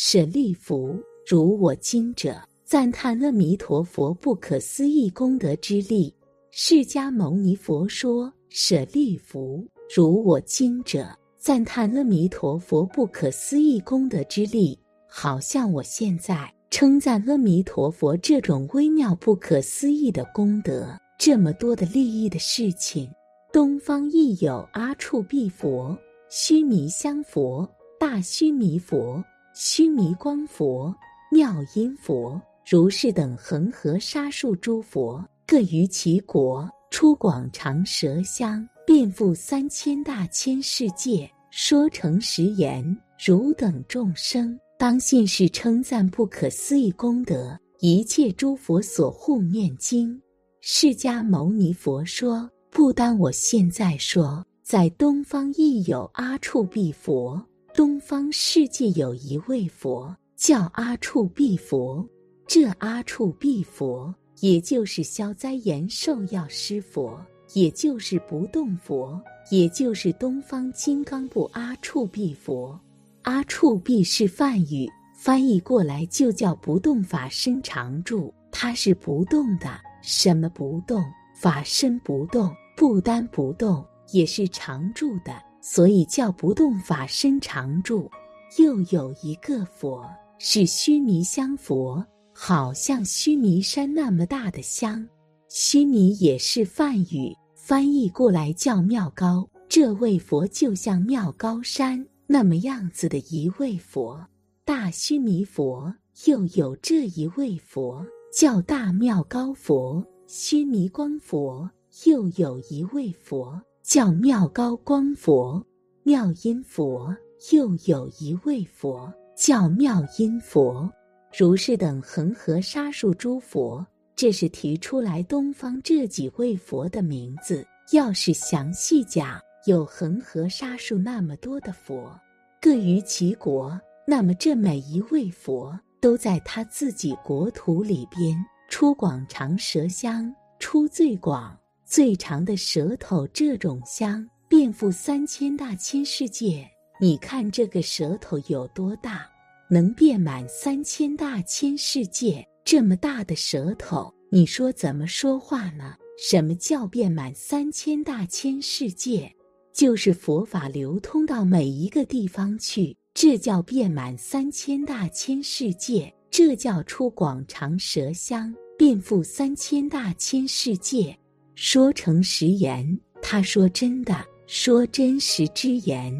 舍利弗，如我今者，赞叹阿弥陀佛不可思议功德之力。释迦牟尼佛说：“舍利弗，如我今者，赞叹阿弥陀佛不可思议功德之力，好像我现在称赞阿弥陀佛这种微妙不可思议的功德，这么多的利益的事情。东方亦有阿处毗佛、须弥香佛、大须弥佛。”须弥光佛、妙音佛、如是等恒河沙数诸佛，各于其国出广长舌香，遍覆三千大千世界，说成实言：汝等众生，当信是称赞不可思议功德，一切诸佛所护念经。释迦牟尼佛说：不单我现在说，在东方亦有阿处毗佛。东方世界有一位佛叫阿处毗佛，这阿处毗佛也就是消灾延寿药师佛，也就是不动佛，也就是东方金刚部阿处毗佛。阿处毗是梵语，翻译过来就叫不动法身常住，它是不动的。什么不动？法身不动，不单不动，也是常住的。所以叫不动法身常住，又有一个佛是须弥香佛，好像须弥山那么大的香。须弥也是梵语，翻译过来叫妙高。这位佛就像妙高山那么样子的一位佛。大须弥佛又有这一位佛叫大妙高佛，须弥光佛又有一位佛。叫妙高光佛、妙音佛，又有一位佛叫妙音佛，如是等恒河沙数诸佛，这是提出来东方这几位佛的名字。要是详细讲，有恒河沙数那么多的佛，各于其国，那么这每一位佛都在他自己国土里边出广长舌香，出最广。最长的舌头，这种香遍覆三千大千世界。你看这个舌头有多大，能遍满三千大千世界？这么大的舌头，你说怎么说话呢？什么叫遍满三千大千世界？就是佛法流通到每一个地方去，这叫遍满三千大千世界，这叫出广长舌香，遍覆三千大千世界。说成实言，他说真的，说真实之言。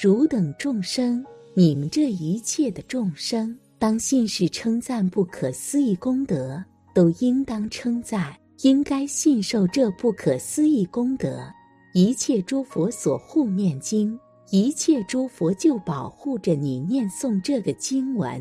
汝等众生，你们这一切的众生，当信是称赞不可思议功德，都应当称赞，应该信受这不可思议功德。一切诸佛所护念经，一切诸佛就保护着你念诵这个经文。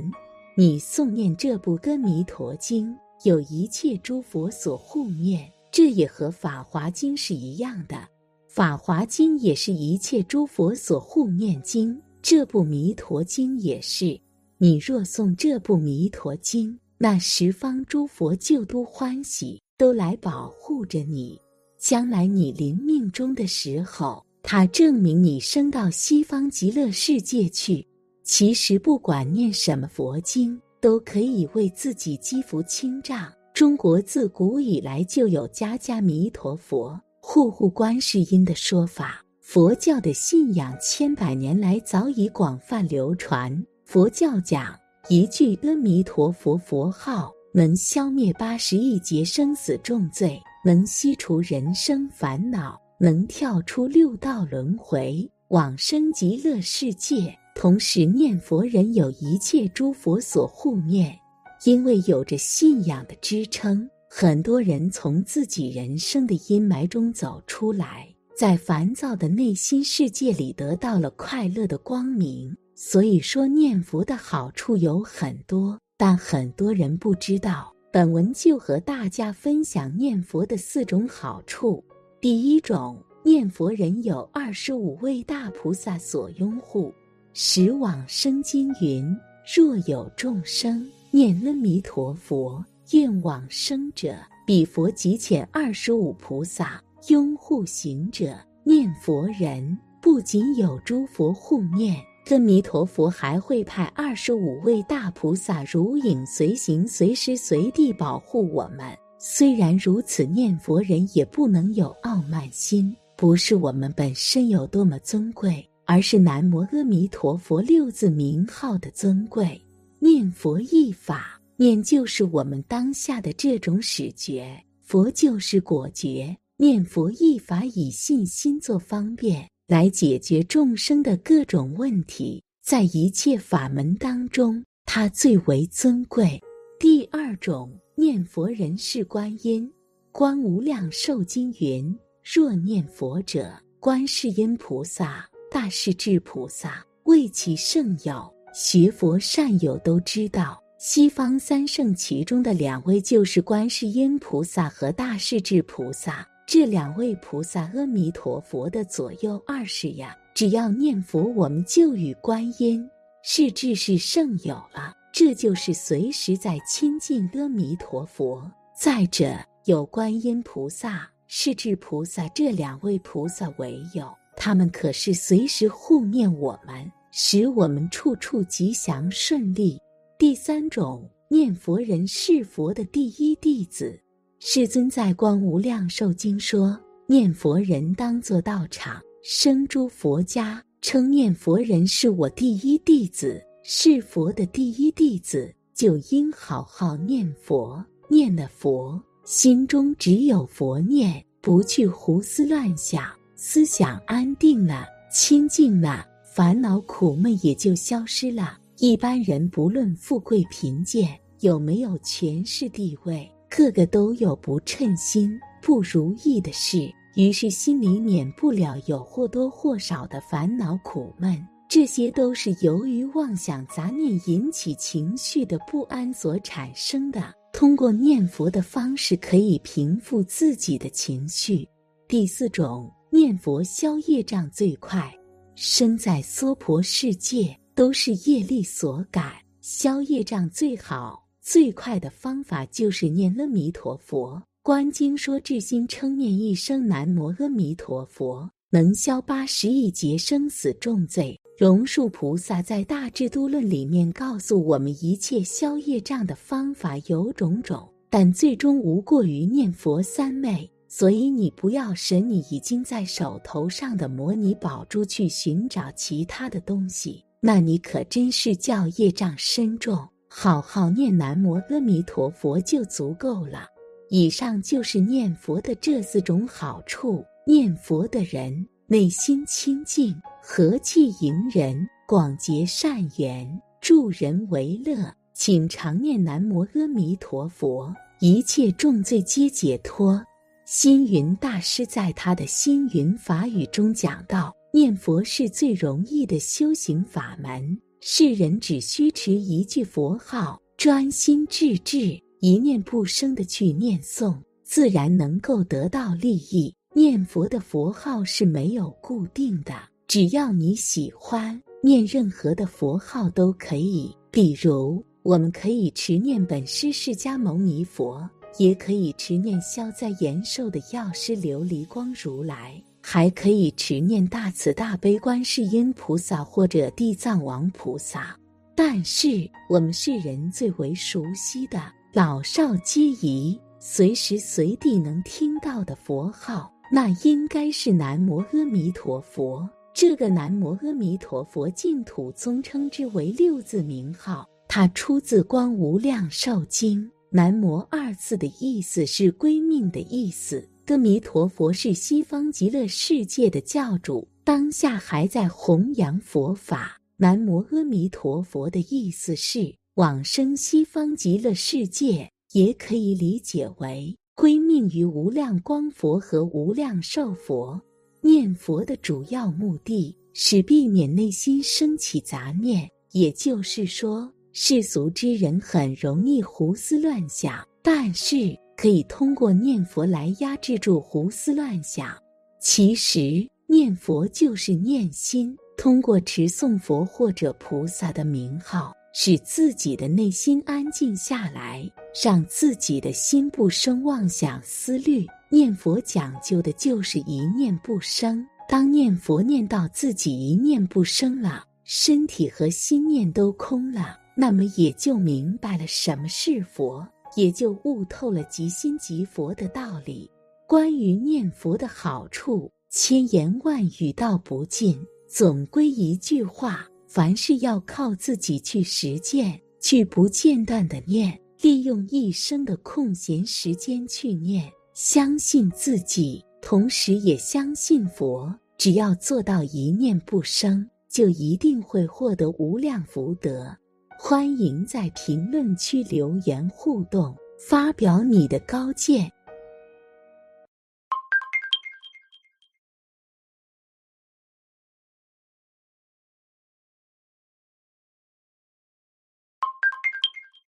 你诵念这部《阿弥陀经》，有一切诸佛所护念。这也和《法华经》是一样的，《法华经》也是一切诸佛所护念经。这部《弥陀经》也是，你若诵这部《弥陀经》，那十方诸佛就都欢喜，都来保护着你。将来你临命终的时候，他证明你升到西方极乐世界去。其实不管念什么佛经，都可以为自己积福清障。中国自古以来就有家家弥陀佛、户户观世音的说法。佛教的信仰千百年来早已广泛流传。佛教讲一句阿弥陀佛佛号，能消灭八十亿劫生死重罪，能息除人生烦恼，能跳出六道轮回，往生极乐世界。同时念佛人有一切诸佛所护念。因为有着信仰的支撑，很多人从自己人生的阴霾中走出来，在烦躁的内心世界里得到了快乐的光明。所以说，念佛的好处有很多，但很多人不知道。本文就和大家分享念佛的四种好处。第一种，念佛人有二十五位大菩萨所拥护。十往生经云：若有众生。念阿弥陀佛，愿往生者，彼佛即遣二十五菩萨拥护行者。念佛人不仅有诸佛护念，阿弥陀佛还会派二十五位大菩萨如影随形，随时随地保护我们。虽然如此，念佛人也不能有傲慢心，不是我们本身有多么尊贵，而是南无阿弥陀佛六字名号的尊贵。念佛一法，念就是我们当下的这种始觉，佛就是果觉。念佛一法，以信心做方便。来解决众生的各种问题，在一切法门当中，它最为尊贵。第二种念佛人是观音，《观无量寿经》云：若念佛者，观世音菩萨、大势至菩萨为其圣友。学佛善友都知道，西方三圣其中的两位就是观世音菩萨和大势至菩萨。这两位菩萨，阿弥陀佛的左右二世呀，只要念佛，我们就与观音是至是圣友了。这就是随时在亲近阿弥陀佛。再者，有观音菩萨、是至菩萨这两位菩萨为友，他们可是随时护念我们，使我们处处吉祥顺利。第三种念佛人是佛的第一弟子。世尊在《光无量寿经》说：“念佛人当作道场，生诸佛家，称念佛人是我第一弟子，是佛的第一弟子，就应好好念佛。念了佛，心中只有佛念，不去胡思乱想，思想安定了，清净了，烦恼苦闷也就消失了。一般人不论富贵贫贱，有没有权势地位。”个个都有不称心、不如意的事，于是心里免不了有或多或少的烦恼苦闷。这些都是由于妄想杂念引起情绪的不安所产生的。通过念佛的方式，可以平复自己的情绪。第四种，念佛消业障最快。生在娑婆世界，都是业力所感，消业障最好。最快的方法就是念阿弥陀佛。观经说，至心称念一声南无阿弥陀佛，能消八十亿劫生死重罪。龙树菩萨在《大智度论》里面告诉我们，一切消业障的方法有种种，但最终无过于念佛三昧。所以你不要神你已经在手头上的模拟宝珠去寻找其他的东西，那你可真是叫业障深重。好好念南无阿弥陀佛就足够了。以上就是念佛的这四种好处。念佛的人内心清净，和气迎人，广结善缘，助人为乐。请常念南无阿弥陀佛，一切重罪皆解脱。星云大师在他的星云法语中讲到，念佛是最容易的修行法门。世人只需持一句佛号，专心致志，一念不生的去念诵，自然能够得到利益。念佛的佛号是没有固定的，只要你喜欢念任何的佛号都可以。比如，我们可以持念本师释迦牟尼佛，也可以持念消灾延寿的药师琉璃光如来。还可以持念大慈大悲观世音菩萨或者地藏王菩萨，但是我们世人最为熟悉的老少皆宜、随时随地能听到的佛号，那应该是南无阿弥陀佛。这个南无阿弥陀佛，净土宗称之为六字名号，它出自《光无量寿经》。南无二字的意思是归命的意思。阿弥陀佛是西方极乐世界的教主，当下还在弘扬佛法。南无阿弥陀佛的意思是往生西方极乐世界，也可以理解为归命于无量光佛和无量寿佛。念佛的主要目的是避免内心升起杂念，也就是说，世俗之人很容易胡思乱想，但是。可以通过念佛来压制住胡思乱想。其实念佛就是念心，通过持诵佛或者菩萨的名号，使自己的内心安静下来，让自己的心不生妄想思虑。念佛讲究的就是一念不生。当念佛念到自己一念不生了，身体和心念都空了，那么也就明白了什么是佛，也就悟透了即心即佛的道理。关于念佛的好处，千言万语道不尽。总归一句话：凡事要靠自己去实践，去不间断的念，利用一生的空闲时间去念，相信自己，同时也相信佛。只要做到一念不生。就一定会获得无量福德。欢迎在评论区留言互动，发表你的高见。